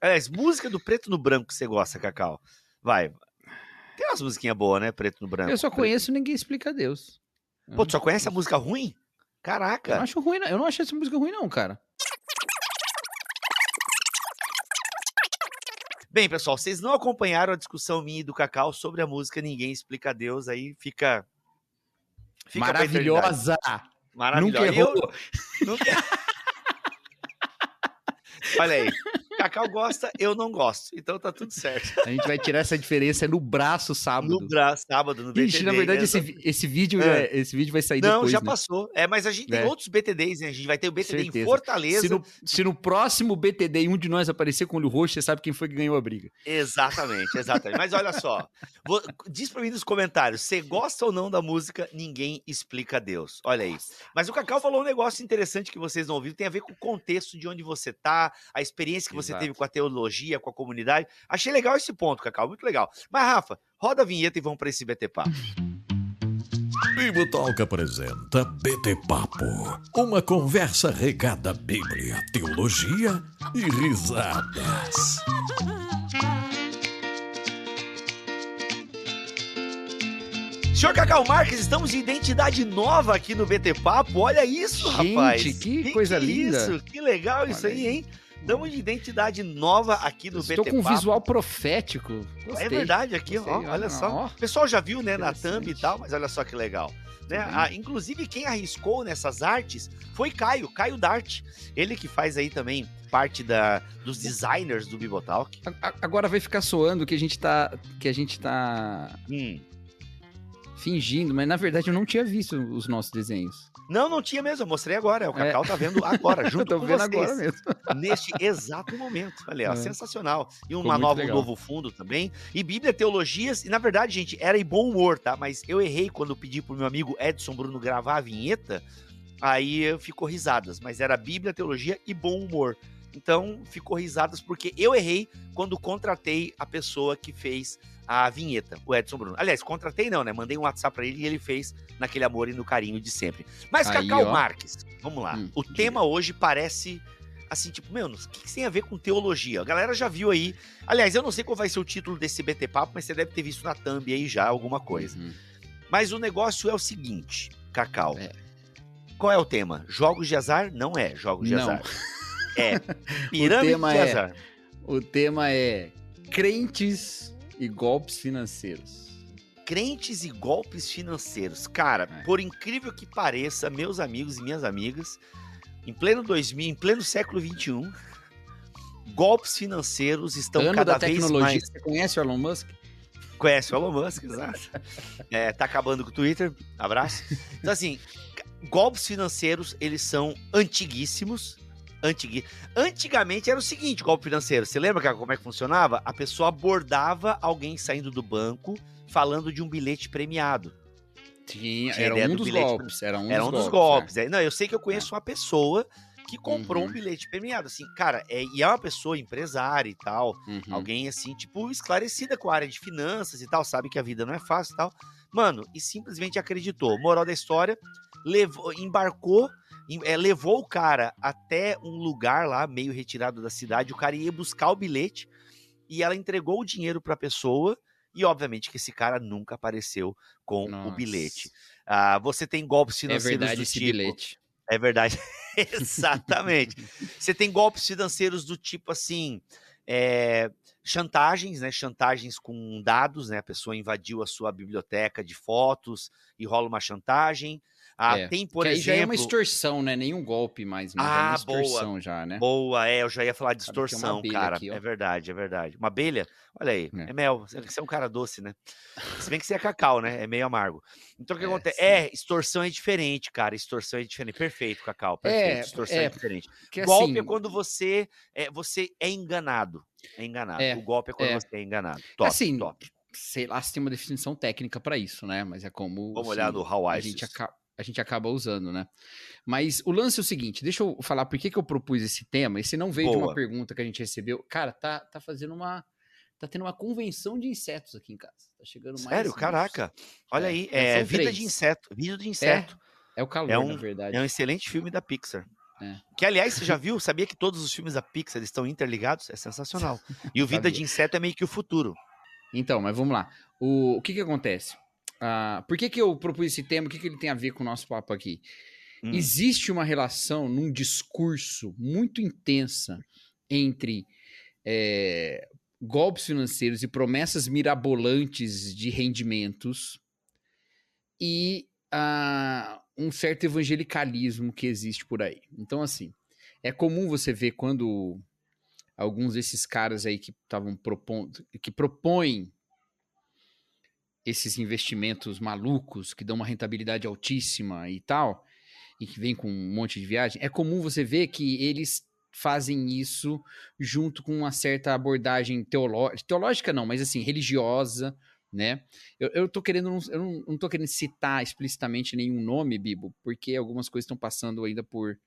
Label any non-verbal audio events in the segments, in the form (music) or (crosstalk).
Aliás, música do preto no branco que você gosta, Cacau. Vai. Tem umas musiquinhas boas, né? Preto no branco. Eu só conheço Ninguém Explica Deus. Pô, tu só conhece a música ruim? Caraca. Eu não acho ruim, não. Eu não achei essa música ruim, não, cara. Bem, pessoal, vocês não acompanharam a discussão minha e do Cacau sobre a música Ninguém Explica Deus, aí fica. fica Maravilhosa! Maravilhosa. Nunca errou. Eu, nunca... (laughs) Olha aí. Cacau gosta, eu não gosto. Então tá tudo certo. A gente vai tirar essa diferença no braço sábado. No braço, sábado, no BTD. Ixi, na verdade, esse, esse, vídeo, é. esse vídeo vai sair não, depois, já né? passou. É, mas a gente tem É. outros BTDs, né? A gente vai ter o BTD Certeza. em Fortaleza. Se no, se no próximo BTD um de nós aparecer com o olho roxo, você sabe quem foi que ganhou a briga. Exatamente, exatamente. Mas olha só, vou- diz pra mim nos comentários, você gosta ou não da música Ninguém Explica Deus? Olha aí. Mas o Cacau falou um negócio interessante que vocês não ouviram, tem a ver com o contexto de onde você tá, a experiência que você Exato. teve com a teologia, com a comunidade. Achei legal esse ponto, Cacau, muito legal. Mas, Rafa, roda a vinheta e vamos pra esse BT Papo. Bibotalk apresenta BT Papo, uma conversa regada à Bíblia, teologia e risadas. Senhor Cacau Marques, estamos de identidade nova aqui no BT Papo. Olha isso, Gente, rapaz. que coisa linda. Isso, que legal isso Olha aí, hein? Estamos de identidade nova aqui no Estou BT com um visual profético. Gostei. É verdade aqui, Gostei, ó, olha só. ó. O pessoal já viu, né, na thumb e tal, mas olha só que legal. Né? Uhum. Ah, inclusive, quem arriscou nessas artes foi Caio, Caio Dart. Ele que faz aí também parte da, dos designers do Bibotalk. Agora vai ficar soando que a gente tá, que a gente tá Hum. fingindo, mas na verdade eu não tinha visto os nossos desenhos. Não, não tinha mesmo, eu mostrei agora. O É. Cacau tá vendo agora, Eu (laughs) junto tô com vendo vocês. agora mesmo. (laughs) neste exato momento. Olha, ó, É. sensacional. E uma nova, um novo fundo também. E Bíblia, teologias. E na verdade, gente, era em bom humor, tá? Mas eu errei quando pedi pro meu amigo Edson Bruno gravar a vinheta. Aí ficou risadas. Mas era Bíblia, teologia e bom humor. Então ficou risadas porque eu errei quando contratei a pessoa que fez a vinheta, o Edson Bruno. Aliás, contratei não, né? Mandei um WhatsApp pra ele e ele fez naquele amor e no carinho de sempre. Mas Aí, Cacau ó. Marques, vamos lá. Hum, o diga. tema hoje parece assim, tipo, meu, o que, que tem a ver com teologia? A galera já viu aí. Aliás, eu não sei qual vai ser o título desse BT Papo, mas você deve ter visto na thumb aí já alguma coisa. Uhum. Mas o negócio é o seguinte, Cacau. É. Qual é o tema? Jogos de azar? Não é jogos de Não. azar. É (laughs) pirâmide tema de é- azar. O tema é crentes e golpes financeiros. Crentes e golpes financeiros. Cara, É. por incrível que pareça, meus amigos e minhas amigas, em pleno 2000, em pleno século 21, golpes financeiros estão ano cada da vez mais Você conhece o Elon Musk? Conhece o Elon Musk, exato. É, tá acabando com o Twitter. Abraço. Então, assim, golpes financeiros, eles são antiguíssimos. Antigamente era o seguinte, golpe financeiro. Você lembra cara, como é que funcionava? A pessoa abordava alguém saindo do banco falando de um bilhete premiado. Tinha era ideia um do dos bilhete, golpes. Era um era dos um dos golpes. golpes. É, Não, eu sei que eu conheço uma pessoa que comprou Uhum. um bilhete premiado. Assim, cara, é, e é uma pessoa empresária e tal. é. Uhum. Alguém assim, tipo, esclarecida com a área de finanças e tal, sabe que a vida não é fácil e tal. Mano, e simplesmente acreditou. Moral da história, levou, embarcou, em- é, levou o cara até um lugar lá, meio retirado da cidade. O cara ia buscar o bilhete e ela entregou o dinheiro pra pessoa. E obviamente que esse cara nunca apareceu com o Nossa. bilhete. Ah, você tem golpes É financeiros verdade do esse tipo. bilhete. É verdade. (laughs) Exatamente. Você tem golpes financeiros do tipo assim. é, chantagens, né? Chantagens com dados, né? A pessoa invadiu a sua biblioteca de fotos e rola uma chantagem. Ah, É, tem, por que aí já é uma exemplo. extorsão, né? Nenhum golpe mais, mas é Ah, uma extorsão já, né? Boa, é, eu já ia falar de é extorsão, abelha cara. aqui, é verdade, é verdade. Uma abelha? Olha aí, É. é, mel. Você é um cara doce, né? Se bem que você é cacau, né? É meio amargo. Então o que É, acontece? sim. É, extorsão é diferente, cara. Extorsão é diferente. Perfeito, cacau. Perfeito. É, extorsão é, é, diferente. Que golpe assim, é quando você é, você é enganado. É enganado. É, o golpe é quando é. você é enganado. Top, Assim, top. sei lá se tem uma definição técnica pra isso, né? Mas é como Vamos assim, olhar no How a gente, Sis. A gente acaba usando, né? Mas o lance é o seguinte, deixa eu falar por que, que eu propus esse tema. Esse não veio de uma Boa. pergunta que a gente recebeu. Cara, tá, tá fazendo uma. Tá tendo uma convenção de insetos aqui em casa. Tá chegando mais. Sério, caraca. Olha É, aí, é Vida três. de Inseto. Vida de Inseto. É o calor, É um- na verdade. É um excelente filme da Pixar. É. Que, aliás, você já (laughs) viu? Sabia que todos os filmes da Pixar estão interligados? É sensacional. (laughs) E o Vida de Inseto é meio que o futuro. Então, mas vamos lá. O, o que que acontece? Uh, por que que eu propus esse tema? O que que ele tem a ver com o nosso papo aqui? Hum. Existe uma relação num discurso muito intensa entre é, golpes financeiros e promessas mirabolantes de rendimentos e uh, um certo evangelicalismo que existe por aí. Então, assim, é comum você ver quando alguns desses caras aí que estavam propondo, que propõem esses investimentos malucos que dão uma rentabilidade altíssima e tal, e que vem com um monte de viagem, é comum você ver que eles fazem isso junto com uma certa abordagem teológica, teológica não, mas assim, religiosa, né? Eu, eu tô querendo, eu não, não tô querendo citar explicitamente nenhum nome, Bibo, porque algumas coisas estão passando ainda por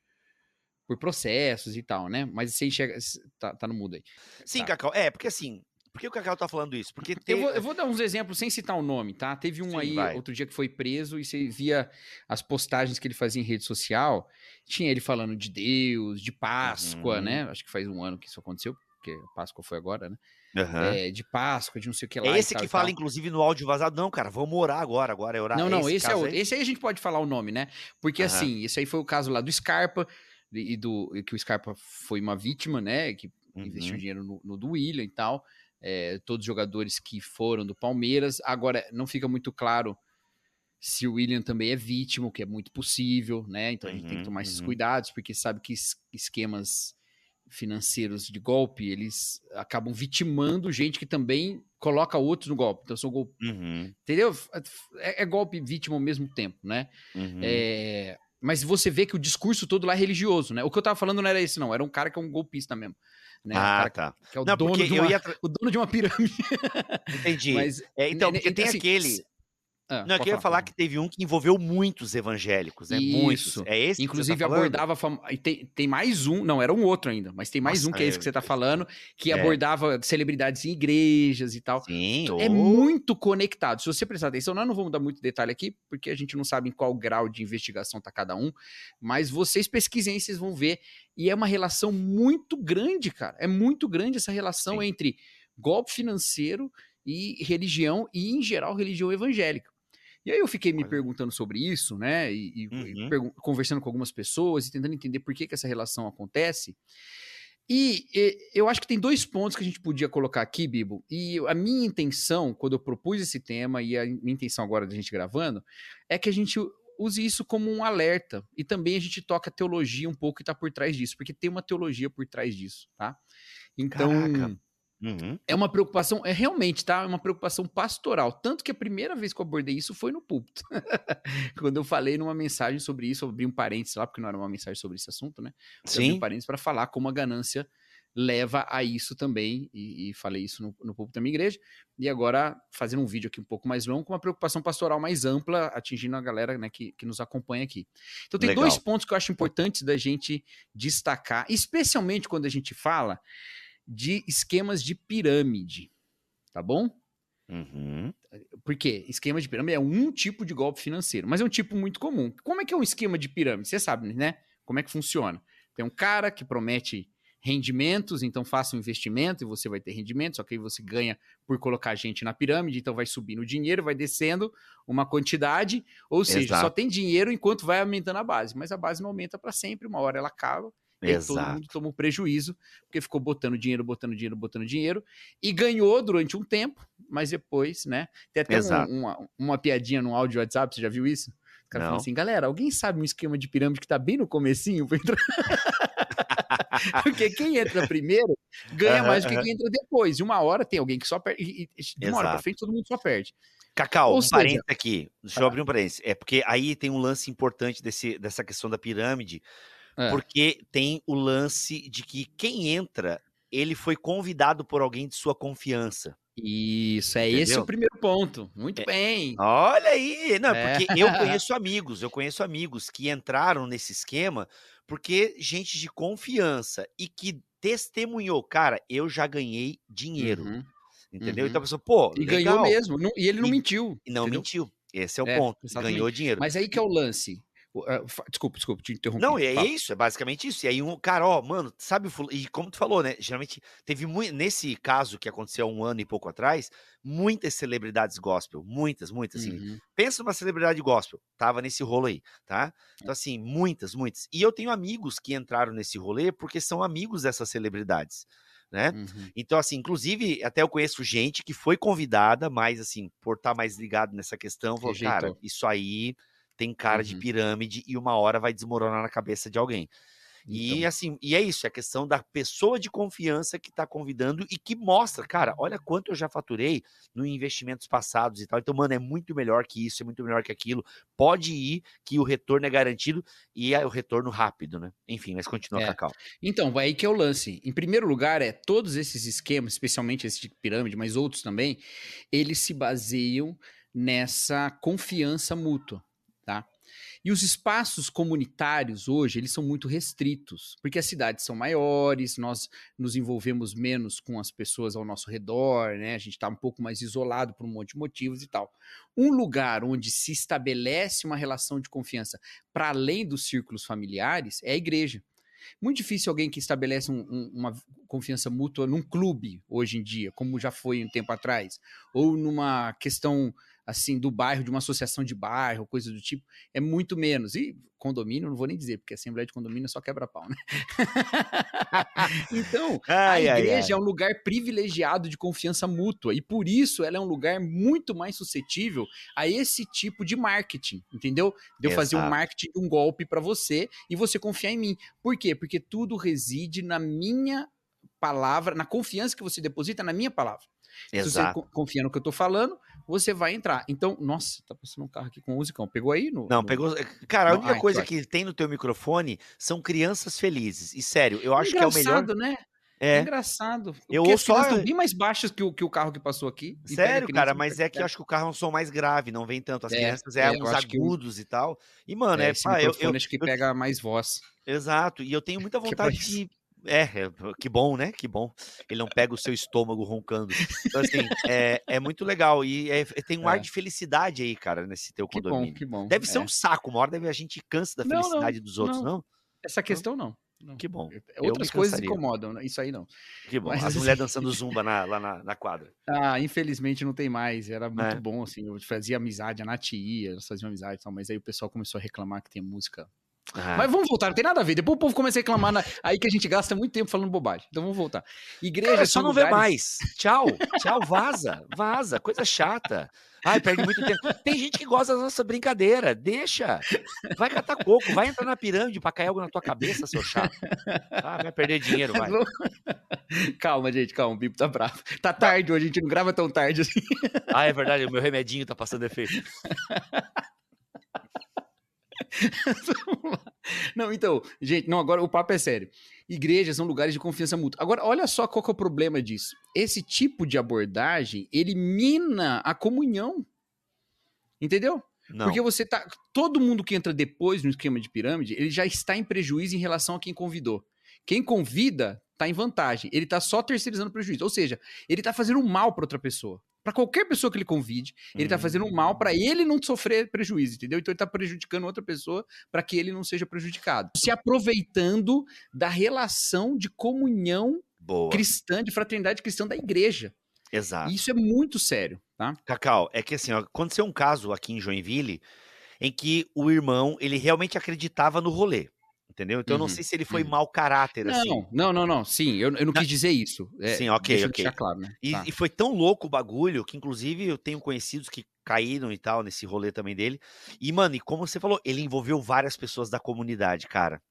por processos e tal, né? Mas você enxerga, tá, tá no mudo aí. Sim, tá. Cacau, é, porque assim, por que o Cacau tá falando isso? Porque te... eu, vou, eu, vou, dar uns exemplos sem citar o nome, tá? Teve um Sim, aí vai. outro dia que foi preso e você via as postagens que ele fazia em rede social. Tinha ele falando de Deus, de Páscoa, uhum. né? Acho que faz um ano que isso aconteceu, porque Páscoa foi agora, né? Uhum. É, de Páscoa, de não sei o que lá. É esse tal, que fala, inclusive, no áudio vazado. Não, cara, vamos orar agora. Agora é orar. Não, não, esse, esse é o, aí? esse aí a gente pode falar o nome, né? Porque uhum. assim, esse aí foi o caso lá do Scarpa, e do que o Scarpa foi uma vítima, né? Que investiu uhum. dinheiro no, no do William e tal é, todos os jogadores que foram do Palmeiras. Agora, não fica muito claro se o William também é vítima, o que é muito possível, né? Então a gente tem que uhum, tomar esses uhum. cuidados, porque sabe que esquemas financeiros de golpe, eles acabam vitimando gente que também coloca outros no golpe. Então são golpe. Uhum. Entendeu? É, é, golpe e vítima ao mesmo tempo, né? Uhum. É, mas você vê que o discurso todo lá é religioso, né? O que eu tava falando não era esse, não. Era um cara que é um golpista mesmo. Né? Ah, tá. Que é o, não, dono de uma, ia... o dono de uma pirâmide. Entendi. (laughs) Mas, é, então, porque tem assim, aquele. Ah, não, eu queria falar, falar que teve um que envolveu muitos evangélicos, né? Isso. Muitos. É esse Inclusive tá abordava. Fam... Tem, tem mais um, não, era um outro ainda, mas tem mais Nossa, um que é esse que você tá falando, que é. abordava celebridades em igrejas e tal. Sim. É muito conectado. Se você prestar atenção, nós não vamos dar muito detalhe aqui, porque a gente não sabe em qual grau de investigação tá cada um, mas vocês pesquisem vocês vão ver. E é uma relação muito grande, cara. É muito grande essa relação Sim. entre golpe financeiro e religião, e em geral religião evangélica. E aí eu fiquei me perguntando sobre isso, né? E, uhum. e conversando com algumas pessoas e tentando entender por que, que essa relação acontece. E, e, eu acho que tem dois pontos que a gente podia colocar aqui, Bibo. E a minha intenção, quando eu propus esse tema, e a minha intenção agora da gente gravando, é que a gente use isso como um alerta. E também a gente toca a teologia um pouco que está por trás disso, porque tem uma teologia por trás disso, tá? Então. Caraca. Uhum. É uma preocupação, é realmente, tá? É uma preocupação pastoral. Tanto que a primeira vez que eu abordei isso foi no púlpito. (laughs) Quando eu falei numa mensagem sobre isso, eu abri um parênteses lá, porque não era uma mensagem sobre esse assunto, né? Eu Sim. abri um parênteses para falar como a ganância leva a isso também, e, e falei isso no, no púlpito da minha igreja. E agora, fazendo um vídeo aqui um pouco mais longo, com uma preocupação pastoral mais ampla, atingindo a galera né, que, que nos acompanha aqui. Então, tem Legal. dois pontos que eu acho importantes da gente destacar, especialmente quando a gente fala de esquemas de pirâmide, tá bom? Uhum. Por quê? Esquema de pirâmide é um tipo de golpe financeiro, mas é um tipo muito comum. Como é que é um esquema de pirâmide? Você sabe, né? Como é que funciona? Tem um cara que promete rendimentos, então faça um investimento e você vai ter rendimento, só que aí você ganha por colocar gente na pirâmide, então vai subindo o dinheiro, vai descendo uma quantidade, ou seja, Exato. só tem dinheiro enquanto vai aumentando a base, mas a base não aumenta para sempre, uma hora ela acaba e todo mundo tomou prejuízo, porque ficou botando dinheiro, botando dinheiro, botando dinheiro, e ganhou durante um tempo, mas depois, né? Tem até um, uma, uma piadinha no áudio WhatsApp, você já viu isso? O cara falou assim, galera, alguém sabe um esquema de pirâmide que tá bem no comecinho? (laughs) Porque quem entra primeiro ganha mais do que quem entra depois. E uma hora tem alguém que só perde. E, de uma hora pra frente todo mundo só perde. Cacau, Ou um seja, parênteses aqui. Deixa eu abrir um parênteses. É porque aí tem um lance importante desse, dessa questão da pirâmide, é. Porque tem o lance de que quem entra, ele foi convidado por alguém de sua confiança. Isso, é Entendeu? esse o primeiro ponto. Muito é, bem. Olha aí. Não, é. porque eu conheço amigos, eu conheço amigos que entraram nesse esquema porque gente de confiança e que testemunhou, cara, eu já ganhei dinheiro. Uhum. Entendeu? Uhum. Então a pessoa, pô, e legal. ganhou mesmo. e ele não e, mentiu. E não entendeu? mentiu. Esse é o é, ponto. Exatamente. Ganhou dinheiro. Mas aí que é o lance desculpa, desculpa, te interrompi. Não, é Fala. isso, é basicamente isso. E aí, um cara, ó, mano, sabe, e como tu falou, né? Geralmente teve muito. Nesse caso que aconteceu há um ano e pouco atrás, muitas celebridades gospel, muitas, muitas, assim. Uhum. Pensa numa celebridade gospel, tava nesse rolo aí, tá? Então, assim, muitas, muitas. E eu tenho amigos que entraram nesse rolê porque são amigos dessas celebridades. Né? Uhum. Então, assim, inclusive, até eu conheço gente que foi convidada, mas, assim, por estar tá mais ligado nessa questão, falou, cara, isso aí tem cara uhum. de pirâmide e uma hora vai desmoronar na cabeça de alguém. Então. E assim, e é isso, é a questão da pessoa de confiança que está convidando e que mostra, cara, olha quanto eu já faturei no investimentos passados e tal. Então, mano, é muito melhor que isso, é muito melhor que aquilo. Pode ir, que o retorno é garantido e é o retorno rápido, né? Enfim, mas continua, é. Cacau. Então, vai aí que é o lance. Em primeiro lugar, é todos esses esquemas, especialmente esse de pirâmide, mas outros também, eles se baseiam nessa confiança mútua? E os espaços comunitários hoje, eles são muito restritos, porque as cidades são maiores, nós nos envolvemos menos com as pessoas ao nosso redor, né? A gente está um pouco mais isolado por um monte de motivos e tal. Um lugar onde se estabelece uma relação de confiança para além dos círculos familiares é a igreja. Muito difícil alguém que estabelece um, um, uma confiança mútua num clube hoje em dia, como já foi um tempo atrás, ou numa questão assim, do bairro, de uma associação de bairro, coisa do tipo, é muito menos. E condomínio, não vou nem dizer, porque Assembleia de Condomínio é só quebra-pau, né? (laughs) então, ai, a igreja ai, ai. é um lugar privilegiado de confiança mútua, e por isso ela é um lugar muito mais suscetível a esse tipo de marketing, entendeu? De eu Exato. fazer um marketing, um golpe para você, e você confiar em mim. Por quê? Porque tudo reside na minha palavra, na confiança que você deposita na minha palavra. Exato. Se você confia no que eu tô falando, você vai entrar. Então, nossa, tá passando um carro aqui com musicão. Pegou aí? No, não, no... pegou. Eh, cara, a única Ai, coisa que tem no teu microfone são crianças felizes. E sério, eu acho que é o melhor. né? É. é engraçado. Eu ouço só... estão bem mais baixas que o, que o carro que passou aqui. Sério, cara, mas é que eu acho que o carro é um som mais grave, não vem tanto. As é, crianças é, é uns agudos e tal. E, mano, é. é pá, eu, eu, acho que pega mais voz. Exato. E eu tenho muita (laughs) vontade de é, é, que bom, né? Que bom. Ele não pega o seu estômago roncando. Então, assim, é, é muito legal. E é, tem um é. ar de felicidade aí, cara, nesse teu condomínio. Que bom, que bom. Deve ser é. um saco. Uma hora deve, a gente cansa da felicidade não, dos outros, não? não? Essa questão não. não. Que bom. Outras coisas incomodam, né? isso aí não. Que bom. Mas, As assim... mulheres dançando zumba na, lá na, na, quadra. Ah, infelizmente não tem mais. Era muito é. bom, assim. Eu fazia amizade, a Nath ia, elas faziam amizade e tal, mas aí o pessoal começou a reclamar que tem música ah. Mas vamos voltar, não tem nada a ver. Depois o povo começa a reclamar na... aí que a gente gasta muito tempo falando bobagem. Então vamos voltar. Igreja Cara, só não lugares... vê mais. Tchau, tchau, vaza, vaza, coisa chata. Ai, perde muito tempo. Tem gente que gosta da nossa brincadeira, deixa. Vai catar coco, vai entrar na pirâmide pra cair algo na tua cabeça, seu chato. Ah, vai perder dinheiro, vai. (laughs) Calma, gente, calma, o Bipo tá bravo. Tá tarde hoje, a gente não grava tão tarde assim. Ah, é verdade, o meu remedinho tá passando efeito. (laughs) não, então, gente, não, agora o papo é sério. Igrejas são lugares de confiança mútua. Agora, olha só qual é o problema disso. Esse tipo de abordagem elimina a comunhão. Entendeu? Não. Porque você tá. Todo mundo que entra depois no esquema de pirâmide, ele já está em prejuízo em relação a quem convidou. Quem convida está em vantagem. Ele está só terceirizando prejuízo. Ou seja, ele está fazendo mal para outra pessoa para qualquer pessoa que ele convide, ele tá fazendo um mal para hum. ele não sofrer prejuízo, entendeu? Então ele tá prejudicando outra pessoa para que ele não seja prejudicado. Se aproveitando da relação de comunhão Boa. cristã, de fraternidade cristã da igreja. Exato. Isso é muito sério, tá? Cacau, é que assim, ó, aconteceu um caso aqui em Joinville em que o irmão, ele realmente acreditava no rolê entendeu? Então uhum, eu não uhum, sei se ele foi uhum. mau caráter, não, assim. Não, não, não, sim, eu, eu não quis dizer isso. É, sim, ok, ok. Claro, né? e, tá. e, foi tão louco o bagulho que, inclusive, eu tenho conhecidos que caíram e tal nesse rolê também dele. E, mano, e como você falou, ele envolveu várias pessoas da comunidade, cara.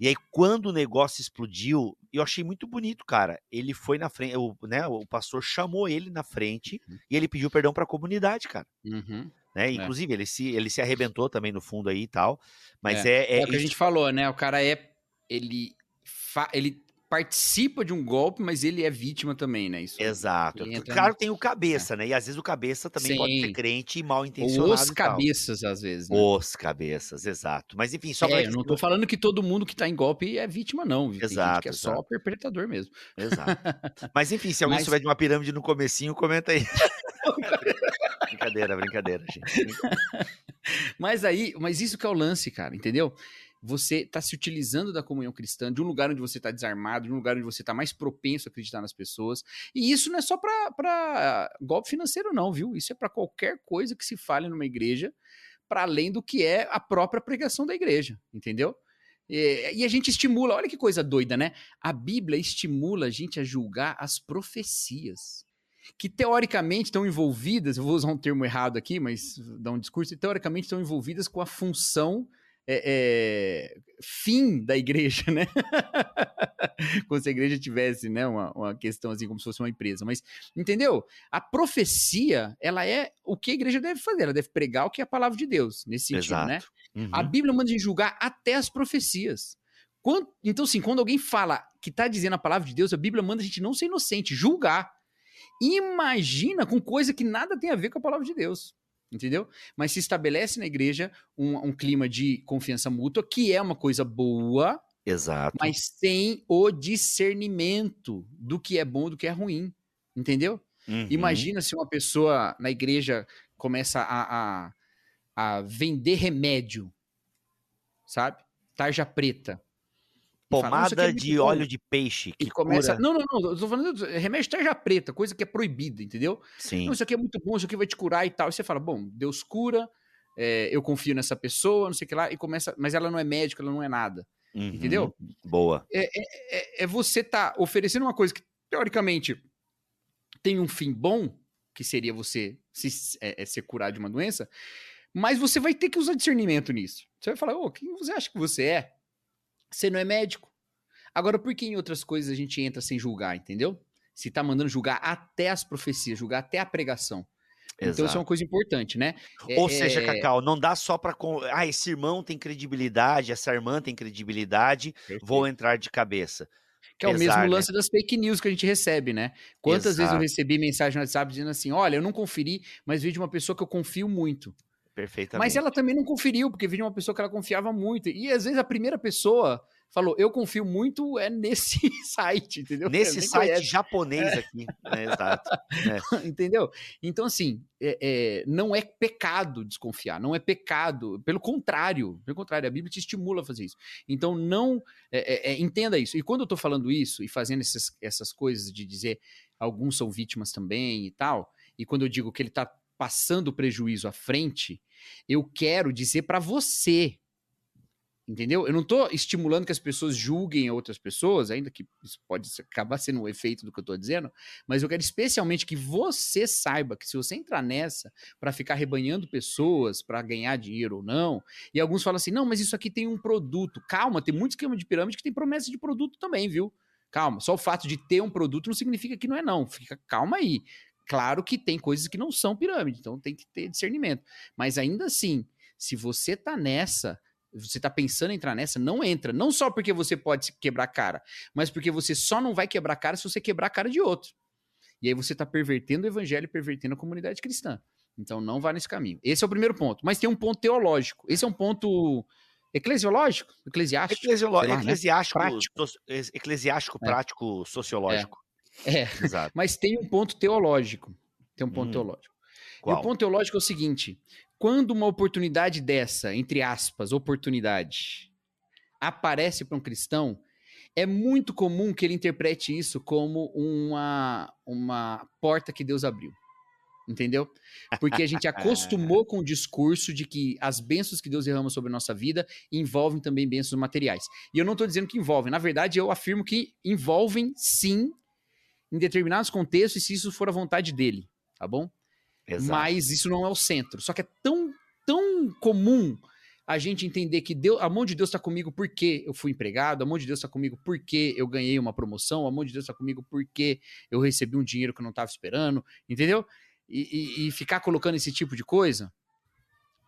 E aí, quando o negócio explodiu, eu achei muito bonito, cara. Ele foi na frente, o, né, o pastor chamou ele na frente uhum. e ele pediu perdão para a comunidade, cara. Uhum. Né? É. Inclusive, ele se, ele se arrebentou também no fundo aí e tal. Mas é, é, é, é o que a gente falou, né? O cara é. Ele, fa, ele participa de um golpe, mas ele é vítima também, né? Isso, Exato. Claro, tem o cabeça, é. né? E às vezes o cabeça também Sim. pode ser crente e mal intencionado. Os cabeças, às vezes. Né? Os cabeças, exato. Mas enfim, só é, pra... Eu não tô falando que todo mundo que tá em golpe é vítima, não. Tem exato. que é exato. só perpetrador mesmo. Exato. Mas enfim, se (laughs) alguém mas... souber de uma pirâmide no comecinho, comenta aí. (laughs) brincadeira, brincadeira, gente. (laughs) Mas aí, mas isso que é o lance, cara, entendeu? Você está se utilizando da comunhão cristã, de um lugar onde você está desarmado, de um lugar onde você está mais propenso a acreditar nas pessoas. E isso não é só para golpe financeiro, não, viu? Isso é para qualquer coisa que se fale numa igreja, para além do que é a própria pregação da igreja, entendeu? E, a gente estimula, olha que coisa doida, né? A Bíblia estimula a gente a julgar as profecias que teoricamente estão envolvidas, eu vou usar um termo errado aqui, mas dá um discurso, teoricamente estão envolvidas com a função é, é, fim da igreja, né? (laughs) como se a igreja tivesse, né, uma, uma questão assim, como se fosse uma empresa. Mas, entendeu? A profecia, ela é o que a igreja deve fazer, ela deve pregar o que é a palavra de Deus, nesse sentido, né? Exato. Uhum. A Bíblia manda a gente julgar até as profecias. Quando, então, assim, quando alguém fala que está dizendo a palavra de Deus, a Bíblia manda a gente não ser inocente, julgar. Imagina com coisa que nada tem a ver com a palavra de Deus. Entendeu? Mas se estabelece na igreja um, um clima de confiança mútua, que é uma coisa boa, Exato. Mas sem o discernimento do que é bom e do que é ruim. Entendeu? Uhum. Imagina se uma pessoa na igreja começa a, a, a vender remédio, sabe? Tarja preta. Pomada é de bom. óleo de peixe. Que e começa. Cura... Não, não, não. Eu tô falando de remédio tarja preta, coisa que é proibida, entendeu? Sim. Não, isso aqui é muito bom, isso aqui vai te curar e tal. E você fala, bom, Deus cura, é, eu confio nessa pessoa, não sei o que lá, e começa. Mas ela não é médica, ela não é nada. Uhum. Entendeu? Boa. É, é, é, é você tá oferecendo uma coisa que, teoricamente, tem um fim bom, que seria você se, é, é ser curado de uma doença, mas você vai ter que usar discernimento nisso. Você vai falar, ô, quem você acha que você é? Você não é médico. Agora, por que em outras coisas a gente entra sem julgar, entendeu? Se tá mandando julgar até as profecias, julgar até a pregação. Exato. Então isso é uma coisa importante, né? Ou é, seja, é... Cacau, não dá só para ah, esse irmão tem credibilidade, essa irmã tem credibilidade, Perfeito. vou entrar de cabeça. Que é o mesmo né? lance das fake news que a gente recebe, né? Quantas Exato. vezes eu recebi mensagem no WhatsApp dizendo assim: olha, eu não conferi, mas vi de uma pessoa que eu confio muito. Perfeitamente. Mas ela também não conferiu, porque vi de uma pessoa que ela confiava muito. E às vezes a primeira pessoa falou, eu confio muito é nesse (laughs) site, entendeu? Nesse site japonês é. aqui, é, exato. É. (laughs) entendeu? Então, assim, é, é, não é pecado desconfiar, não é pecado, pelo contrário, pelo contrário, a Bíblia te estimula a fazer isso. Então, não, entenda isso. E quando eu estou falando isso e fazendo essas, essas coisas de dizer alguns são vítimas também e tal, e quando eu digo que ele está passando prejuízo à frente, eu quero dizer para você, Entendeu? Eu não estou estimulando que as pessoas julguem outras pessoas, ainda que isso pode acabar sendo um efeito do que eu estou dizendo, mas eu quero especialmente que você saiba que se você entrar nessa para ficar rebanhando pessoas, para ganhar dinheiro ou não, e alguns falam assim: não, mas isso aqui tem um produto. Calma, tem muito esquema de pirâmide que tem promessa de produto também, viu? Calma, só o fato de ter um produto não significa que não é, não. Fica calma aí. Claro que tem coisas que não são pirâmide, então tem que ter discernimento. Mas ainda assim, se você tá nessa você está pensando em entrar nessa, não entra. Não só porque você pode quebrar cara, mas porque você só não vai quebrar cara se você quebrar a cara de outro. E aí você está pervertendo o evangelho pervertendo a comunidade cristã. Então não vá nesse caminho. Esse é o primeiro ponto. Mas tem um ponto teológico. Esse é um ponto eclesiológico, eclesiástico. Eclesiolo... Lá, eclesiástico, né? prático. eclesiástico, é. prático, sociológico. É. Exato. Mas tem um ponto teológico. Tem um ponto hum. teológico. Qual? E o ponto teológico é o seguinte: quando uma oportunidade dessa, entre aspas, oportunidade, aparece para um cristão, é muito comum que ele interprete isso como uma, uma porta que Deus abriu. Entendeu? Porque a gente (laughs) acostumou com o discurso de que as bênçãos que Deus derrama sobre a nossa vida envolvem também bênçãos materiais. E eu não estou dizendo que envolvem. Na verdade, eu afirmo que envolvem sim, em determinados contextos, e se isso for a vontade dele. Tá bom? Exato. Mas isso não é o centro. Só que é tão, tão comum a gente entender que Deus, a mão de Deus está comigo porque eu fui empregado, a mão de Deus está comigo porque eu ganhei uma promoção, a mão de Deus está comigo porque eu recebi um dinheiro que eu não estava esperando, entendeu? E, e, e, ficar colocando esse tipo de coisa,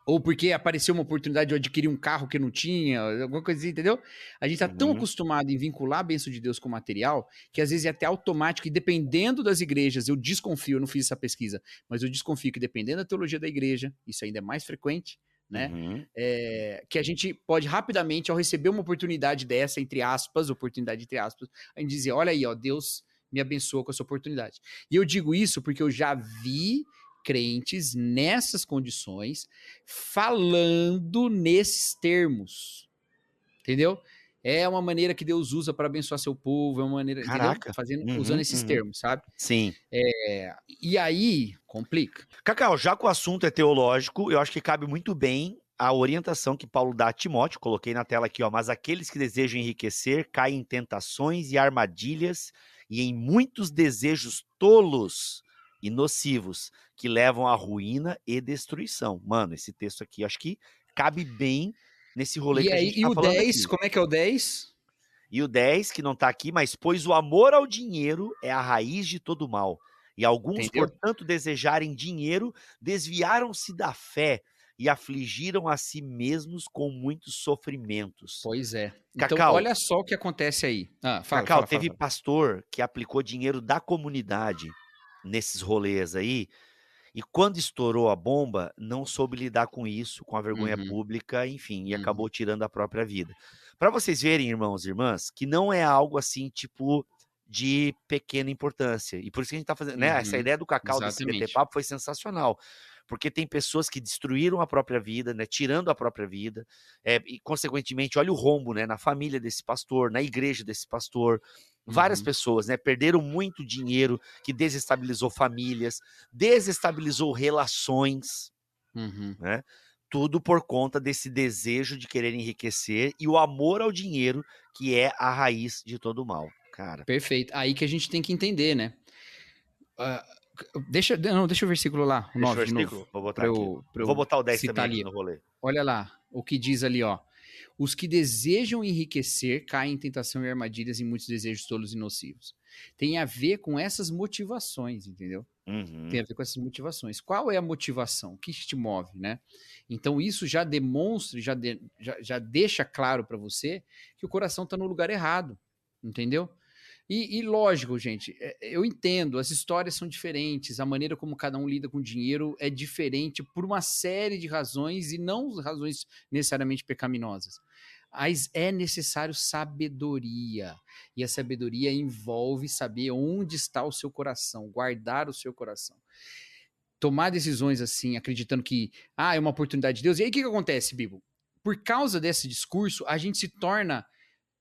ou porque apareceu uma oportunidade de eu adquirir um carro que eu não tinha, alguma coisa assim, entendeu? A gente está uhum. tão acostumado em vincular a bênção de Deus com o material, que às vezes é até automático, e dependendo das igrejas, eu desconfio, eu não fiz essa pesquisa, mas eu desconfio que dependendo da teologia da igreja, isso ainda é mais frequente, né? Uhum. É, que a gente pode rapidamente, ao receber uma oportunidade dessa, entre aspas, oportunidade entre aspas, a gente dizer, olha aí, ó, Deus me abençoa com essa oportunidade. E eu digo isso porque eu já vi crentes nessas condições, falando nesses termos. Entendeu? É uma maneira que Deus usa para abençoar seu povo, é uma maneira, Caraca. Fazendo, Uhum, usando esses uhum. termos, sabe? Sim. É, e aí, complica. Cacau, já que o assunto é teológico, eu acho que cabe muito bem a orientação que Paulo dá a Timóteo, coloquei na tela aqui, ó, mas aqueles que desejam enriquecer caem em tentações e armadilhas e em muitos desejos tolos e nocivos que levam à ruína e destruição. Mano, esse texto aqui acho que cabe bem nesse rolê E que a aí, gente e tá o falando 10, aqui. como é que é o 10? E o 10, que não tá aqui, mas pois o amor ao dinheiro é a raiz de todo mal. E alguns, Entendeu? portanto, desejarem dinheiro, desviaram-se da fé e afligiram a si mesmos com muitos sofrimentos. Pois é. Então, Cacau. olha só o que acontece aí. Ah, fala, Cacau, fala, teve fala, fala. pastor que aplicou dinheiro da comunidade nesses rolês aí, e quando estourou a bomba, não soube lidar com isso, com a vergonha Uhum. pública, enfim, e Uhum. acabou tirando a própria vida. Para vocês verem, irmãos e irmãs, que não é algo assim, tipo, de pequena importância. E por isso que a gente tá fazendo, né? Essa Uhum. ideia do Cacau desse BT Exatamente. Papo foi sensacional. Porque tem pessoas que destruíram a própria vida, né? Tirando a própria vida, é, e consequentemente, olha o rombo, né? Na família desse pastor, na igreja desse pastor, várias Uhum. pessoas, né? Perderam muito dinheiro, que desestabilizou famílias, desestabilizou relações, Uhum. né? Tudo por conta desse desejo de querer enriquecer e o amor ao dinheiro, que é a raiz de todo o mal, cara. Perfeito. Aí que a gente tem que entender, né? Ah, deixa, não, deixa o versículo lá, o Deixa o 9 de novo. versículo? Vou botar eu- eu Vou botar o 10 citar também no rolê. Olha lá o que diz ali, ó. Os que desejam enriquecer caem em tentação e armadilhas e muitos desejos tolos e nocivos. Tem a ver com essas motivações, entendeu? Uhum. Tem a ver com essas motivações. Qual é a motivação? O que te move, né? Então isso já demonstra, já, de- já, já deixa claro para você que o coração está no lugar errado, entendeu? E, e lógico, gente, é- eu entendo, as histórias são diferentes, a maneira como cada um lida com dinheiro é diferente por uma série de razões e não razões necessariamente pecaminosas. Mas é necessário sabedoria. E a sabedoria envolve saber onde está o seu coração, guardar o seu coração. Tomar decisões assim, acreditando que ah, é uma oportunidade de Deus. E aí o que, que acontece, Bibo? Por causa desse discurso, a gente se torna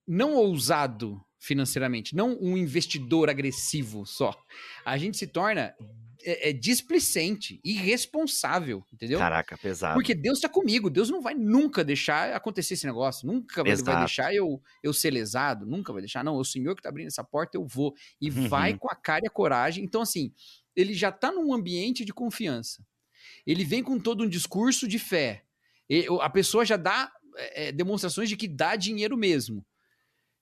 não ousado financeiramente, não um investidor agressivo só. A gente se torna é, é, displicente, irresponsável, entendeu? Caraca, pesado. Porque Deus está comigo, Deus não vai nunca deixar acontecer esse negócio, nunca vai, vai deixar eu, eu ser lesado, nunca vai deixar, não, é o Senhor que está abrindo essa porta, eu vou. E Uhum. vai com a cara e a coragem. Então, assim, ele já está num ambiente de confiança. Ele vem com todo um discurso de fé. E a pessoa já dá é, é, demonstrações de que dá dinheiro mesmo.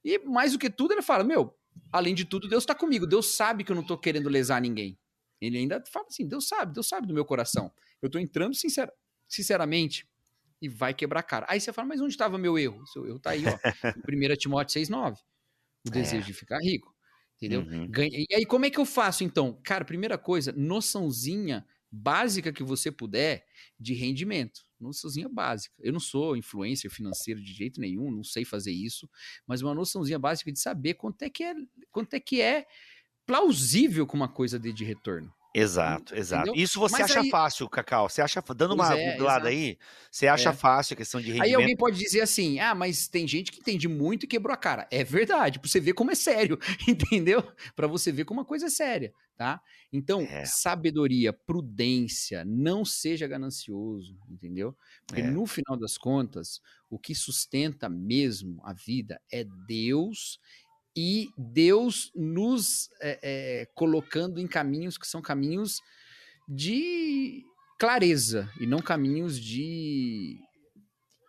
E mais do que tudo, ele fala: Meu, além de tudo, Deus está comigo. Deus sabe que eu não estou querendo lesar ninguém. Ele ainda fala assim: Deus sabe, Deus sabe do meu coração. Eu estou entrando sincera, sinceramente e vai quebrar a cara. Aí você fala: Mas onde estava meu erro? Seu erro está aí, ó. em 1 (laughs) Timóteo 6,9. O desejo de ficar rico. Entendeu? Uhum. Ganha- E aí, como é que eu faço, então? Cara, primeira coisa, noçãozinha básica que você puder de rendimento. Noçãozinha básica. Eu não sou influencer financeiro de jeito nenhum, não sei fazer isso, mas uma noçãozinha básica de saber quanto é que é, quanto é, que é plausível que uma coisa dê de retorno. Exato, exato. Entendeu? Isso você Mas acha aí- fácil, Cacau? Você acha, dando Pois uma é, googlada exato. aí, você acha É. fácil a questão de Aí rendimento? alguém pode dizer assim: ah, mas tem gente que entende muito e quebrou a cara. É verdade, pra você ver como é sério, (laughs) entendeu? Pra você ver como uma coisa é séria, tá? Então, É. sabedoria, prudência, não seja ganancioso, entendeu? Porque É. no final das contas, o que sustenta mesmo a vida é Deus e Deus nos é, é, colocando em caminhos que são caminhos de clareza e não caminhos de E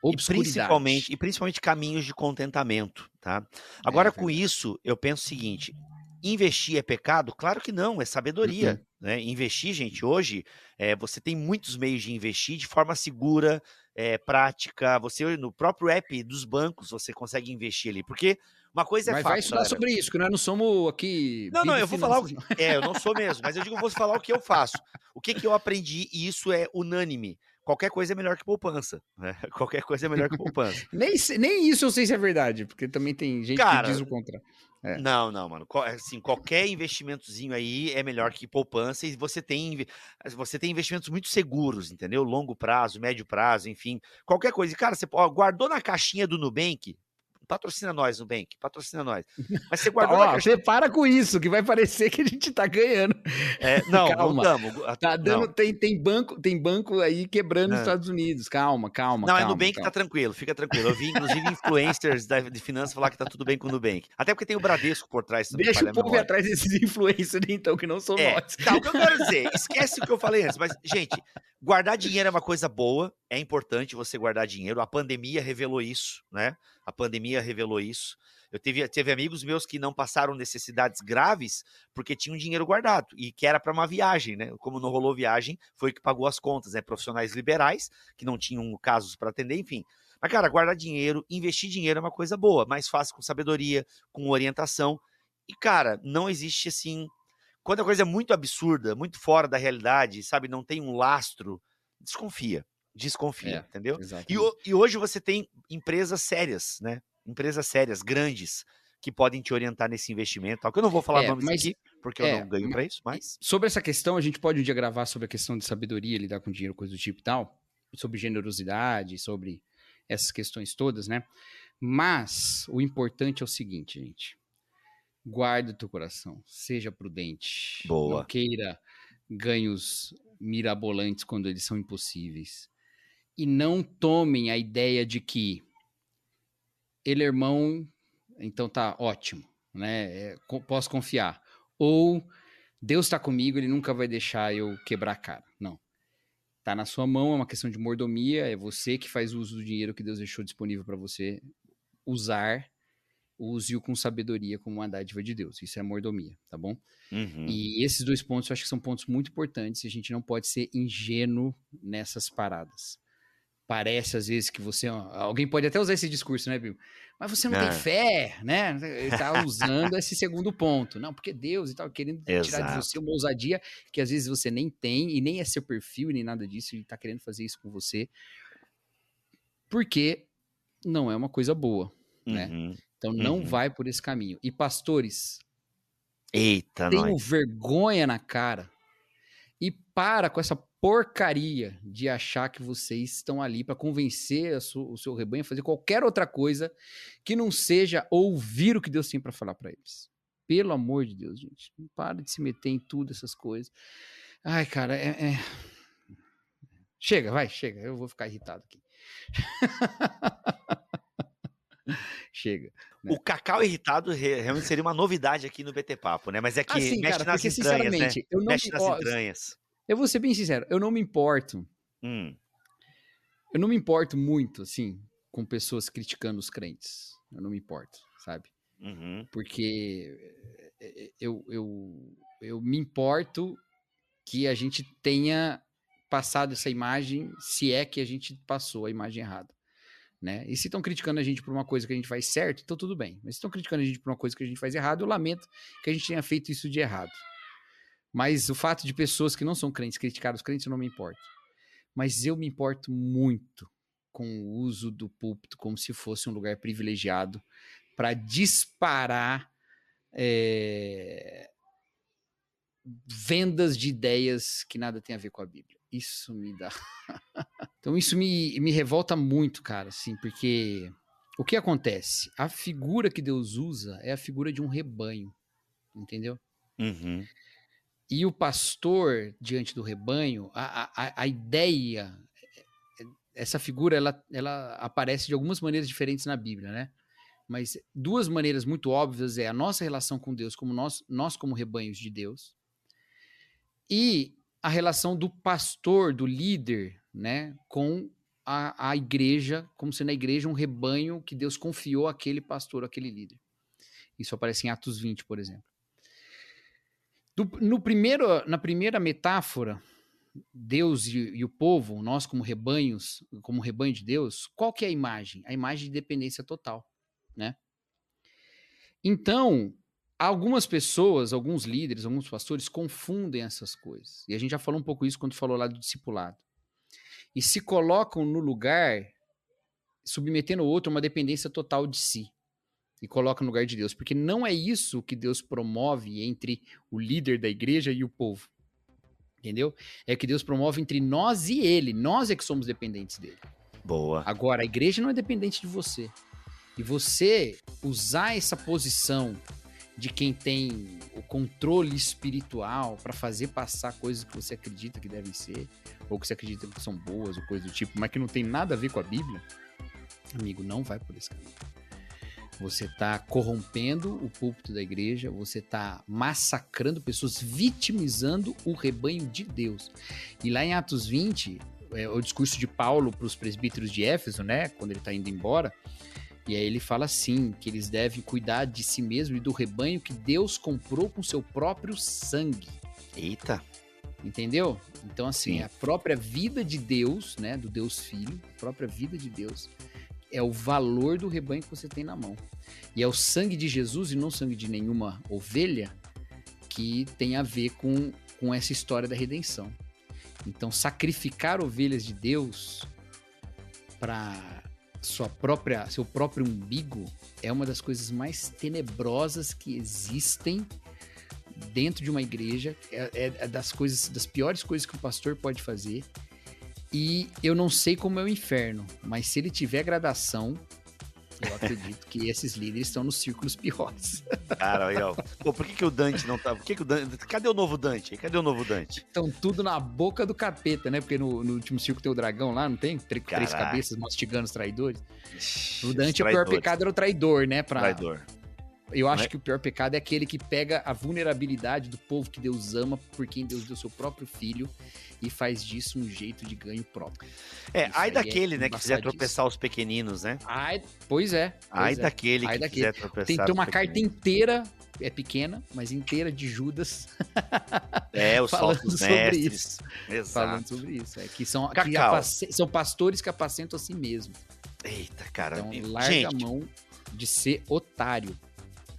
obscuridade. principalmente, e principalmente caminhos de contentamento, tá? Agora, É com isso, eu penso o seguinte: investir é pecado? Claro que não, é sabedoria. Uhum. Né? Investir, gente, hoje é, você tem muitos meios de investir de forma segura, é, prática. Você, no próprio app dos bancos, você consegue investir ali. Porque uma coisa é Mas fato. vai estudar galera. sobre isso, que nós não somos aqui. Não, não, eu vou falar o que. É, eu não sou mesmo, mas eu digo, eu vou falar o que eu faço. O que, que eu aprendi, e isso é unânime. Qualquer coisa é melhor que poupança. Né? (laughs) Qualquer coisa é melhor que poupança. Nem, nem isso eu sei se é verdade, porque também tem gente Cara, que diz o contrário. É. Não, não, mano. Assim, qualquer investimentozinho aí é melhor que poupança e você tem, você tem investimentos muito seguros, entendeu? Longo prazo, médio prazo, enfim. Qualquer coisa. E, Cara, você ó, guardou na caixinha do Nubank, patrocina nós, Nubank, patrocina nós. Mas você (laughs) guardou Ó, você para com isso, que vai parecer que a gente tá ganhando. É, não, (laughs) não Calma. damos. Tá dando, Não. tem, tem, banco, tem banco aí quebrando nos É. Estados Unidos. Calma, calma. Não, é calma, Nubank, calma. tá tranquilo, fica tranquilo. Eu vi, inclusive, influencers da- de finanças falar que tá tudo bem com o Nubank. Até porque tem o Bradesco por trás também. Deixa o povo atrás desses influencers, então, que não são É, nós. tá, o que eu quero dizer, (laughs) esquece o que eu falei antes, mas, gente, guardar dinheiro é uma coisa boa, é importante você guardar dinheiro, a pandemia revelou isso, né? A pandemia revelou isso. Eu teve, teve amigos meus que não passaram necessidades graves porque tinham dinheiro guardado e que era para uma viagem, né? Como não rolou viagem, foi que pagou as contas, né? Profissionais liberais que não tinham casos para atender, enfim. Mas, cara, guardar dinheiro, investir dinheiro é uma coisa boa, mais fácil com sabedoria, com orientação. E, cara, não existe assim quando a coisa é muito absurda, muito fora da realidade, sabe, não tem um lastro, desconfia. Desconfia, É, entendeu? E, e hoje você tem empresas sérias, né? Empresas sérias, grandes, que podem te orientar nesse investimento. Tal, que eu não vou falar É, nomes mas- aqui, porque eu é, não ganho ma- para isso, mas. Sobre essa questão, a gente pode um dia gravar sobre a questão de sabedoria, lidar com dinheiro, coisa do tipo e tal, sobre generosidade, sobre essas questões todas, né? Mas o importante é o seguinte, gente. Guarde o teu coração, seja prudente. Boa. Não queira ganhos mirabolantes quando eles são impossíveis. E não tomem a ideia de que ele é irmão, então tá ótimo, né? É, posso confiar. Ou Deus está comigo, ele nunca vai deixar eu quebrar a cara. Não. Tá na sua mão, é uma questão de mordomia, é você que faz uso do dinheiro que Deus deixou disponível para você usar. Use-o com sabedoria como uma dádiva de Deus. Isso é mordomia, tá bom? Uhum. E esses dois pontos eu acho que são pontos muito importantes e a gente não pode ser ingênuo nessas paradas. Parece às vezes que você. Alguém pode até usar esse discurso, né, Bill? Mas você não É. tem fé, né? Ele tá usando esse segundo ponto. Não, porque Deus e tal, querendo tirar de Exato. você uma ousadia que às vezes você nem tem e nem é seu perfil nem nada disso. Ele tá querendo fazer isso com você. Porque não é uma coisa boa. né? Uhum. Então não Uhum. vai por esse caminho. E pastores, Eita, tenham nós. vergonha na cara e para com essa porcaria de achar que vocês estão ali para convencer o seu rebanho a fazer qualquer outra coisa que não seja ouvir o que Deus tem para falar para eles. Pelo amor de Deus, gente, não para de se meter em tudo essas coisas. Ai, cara, é, é- chega, vai, chega. Eu vou ficar irritado aqui. (laughs) chega. né? O cacau irritado re- realmente seria uma novidade aqui no BT Papo, né? Mas é que Assim, mexe cara, nas porque entranhas, né? eu não Mexe me- nas entranhas. Eu vou ser bem sincero, eu não me importo Hum, eu não me importo muito, assim, com pessoas criticando os crentes. Eu não me importo, sabe? uhum. Porque eh, eu, eu, eu me importo que a gente tenha passado essa imagem, se é que a gente passou a imagem errada. Né? E se estão criticando a gente por uma coisa que a gente faz certo, então tudo bem. Mas se estão criticando a gente por uma coisa que a gente faz errado, eu lamento que a gente tenha feito isso de errado. Mas o fato de pessoas que não são crentes criticar os crentes, eu não me importo. Mas eu me importo muito com o uso do púlpito como se fosse um lugar privilegiado para disparar é, vendas de ideias que nada tem a ver com a Bíblia. Isso me dá. (laughs) então, isso me, me revolta muito, cara, assim, porque o que acontece? A figura que Deus usa é a figura de um rebanho, entendeu? Uhum. E o pastor diante do rebanho, a, a, a ideia, essa figura, ela, ela aparece de algumas maneiras diferentes na Bíblia, né? Mas duas maneiras muito óbvias é a nossa relação com Deus, como nós, nós como rebanhos de Deus, e a relação do pastor, do líder, né, com a, a igreja, como sendo a igreja um rebanho que Deus confiou àquele pastor, àquele líder. Isso aparece em Atos 20, por exemplo. Do- no primeiro, na primeira metáfora, Deus e, e o povo, nós como rebanhos, como rebanho de Deus, qual que é a imagem? A imagem de dependência total, né? Então, algumas pessoas, alguns líderes, alguns pastores confundem essas coisas. E a gente já falou um pouco isso quando falou lá do discipulado. E se colocam no lugar submetendo o outro a uma dependência total de si. E coloca no lugar de Deus, porque não é isso que Deus promove entre o líder da igreja e o povo. Entendeu? É que Deus promove entre nós e ele. Nós é que somos dependentes dele. Boa. Agora, a igreja não é dependente de você. E você usar essa posição de quem tem o controle espiritual para fazer passar coisas que você acredita que devem ser, ou que você acredita que são boas, ou coisa do tipo, mas que não tem nada a ver com a Bíblia, amigo, não vai por esse caminho. Você está corrompendo o púlpito da igreja, você está massacrando pessoas, vitimizando o rebanho de Deus. E lá em Atos 20, é, o discurso de Paulo para os presbíteros de Éfeso, né, quando ele está indo embora, e aí ele fala assim, que eles devem cuidar de si mesmo e do rebanho que Deus comprou com seu próprio sangue. Eita. Entendeu? Então, assim, Sim. a própria vida de Deus, né, do Deus Filho, a própria vida de Deus, é o valor do rebanho que você tem na mão. E é o sangue de Jesus e não o sangue de nenhuma ovelha que tem a ver com, com essa história da redenção. Então, sacrificar ovelhas de Deus para sua própria, seu próprio umbigo é uma das coisas mais tenebrosas que existem dentro de uma igreja. É, é- é das coisas, das piores coisas que o pastor pode fazer. E eu não sei como é o inferno, mas se ele tiver gradação, eu acredito que esses líderes estão nos círculos piores. Cara, aí, ó. Pô, por que, que o Dante não tá. Por que, que o Dante. Cadê o novo Dante? Cadê o novo Dante? Estão tudo na boca do capeta, né? Porque no, no último círculo tem o dragão lá, não tem? Tre- Três Caraca. cabeças mastigando os traidores. O Os Dante, o pior pecado era o traidor, né? Pra, Traidor. Eu acho Não é? que o pior pecado é aquele que pega a vulnerabilidade do povo que Deus ama, por quem Deus deu seu próprio filho, e faz disso um jeito de ganho próprio. É, Isso ai aí daquele, é né, que quiser tropeçar os pequeninos, né? Ai, pois é. pois Ai é. daquele Ai que daquele. quiser tropeçar. Tem, tem uma os carta inteira, é pequena, mas inteira de Judas É, os (laughs) falando sobre mestres. Exato. falando sobre isso. É, que são, que apace- são pastores que apacentam a si mesmo. Eita, cara. Então, e- larga gente, a mão de ser otário.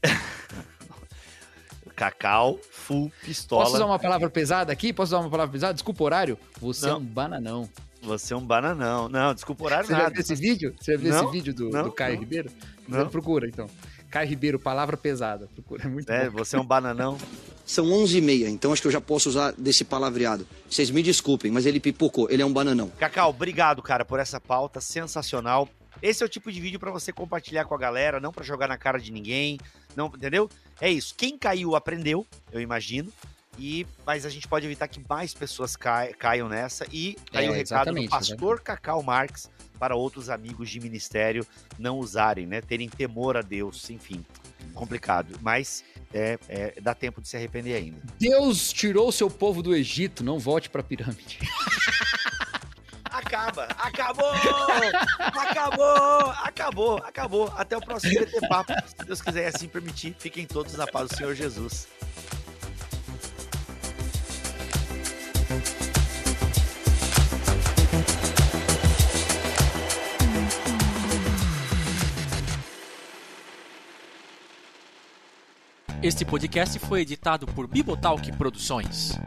(laughs) Cacau, full pistola. Posso usar uma palavra pesada aqui? Posso usar uma palavra pesada? Desculpa o horário. Você Não. é um bananão. Você é um bananão. Não, desculpa o horário Você já nada. viu esse vídeo? Você já viu Não, esse vídeo do, não, do Caio não, Ribeiro? não. Procura, então. Caio Ribeiro, palavra pesada. Procura, é muito É, bom. você é um bananão. São 11h30, então acho que eu já posso usar desse palavreado. Vocês me desculpem, mas ele pipocou, ele é um bananão. Cacau, obrigado, cara, por essa pauta sensacional. Esse é o tipo de vídeo pra você compartilhar com a galera, não pra jogar na cara de ninguém, não, entendeu? É isso. Quem caiu aprendeu, eu imagino. E mas a gente pode evitar que mais pessoas cai- caiam nessa e tá aí É, o recado do exatamente, pastor Cacau Marques para outros amigos de ministério não usarem, né? Terem temor a Deus, enfim, complicado. Mas é, é, dá tempo de se arrepender ainda. Deus tirou seu povo do Egito, não volte pra pirâmide. (laughs) Acaba, acabou, acabou, acabou, acabou. Até o próximo BT Papo. Se Deus quiser assim permitir, fiquem todos na paz do Senhor Jesus. Este podcast foi editado por Bibotalk Produções.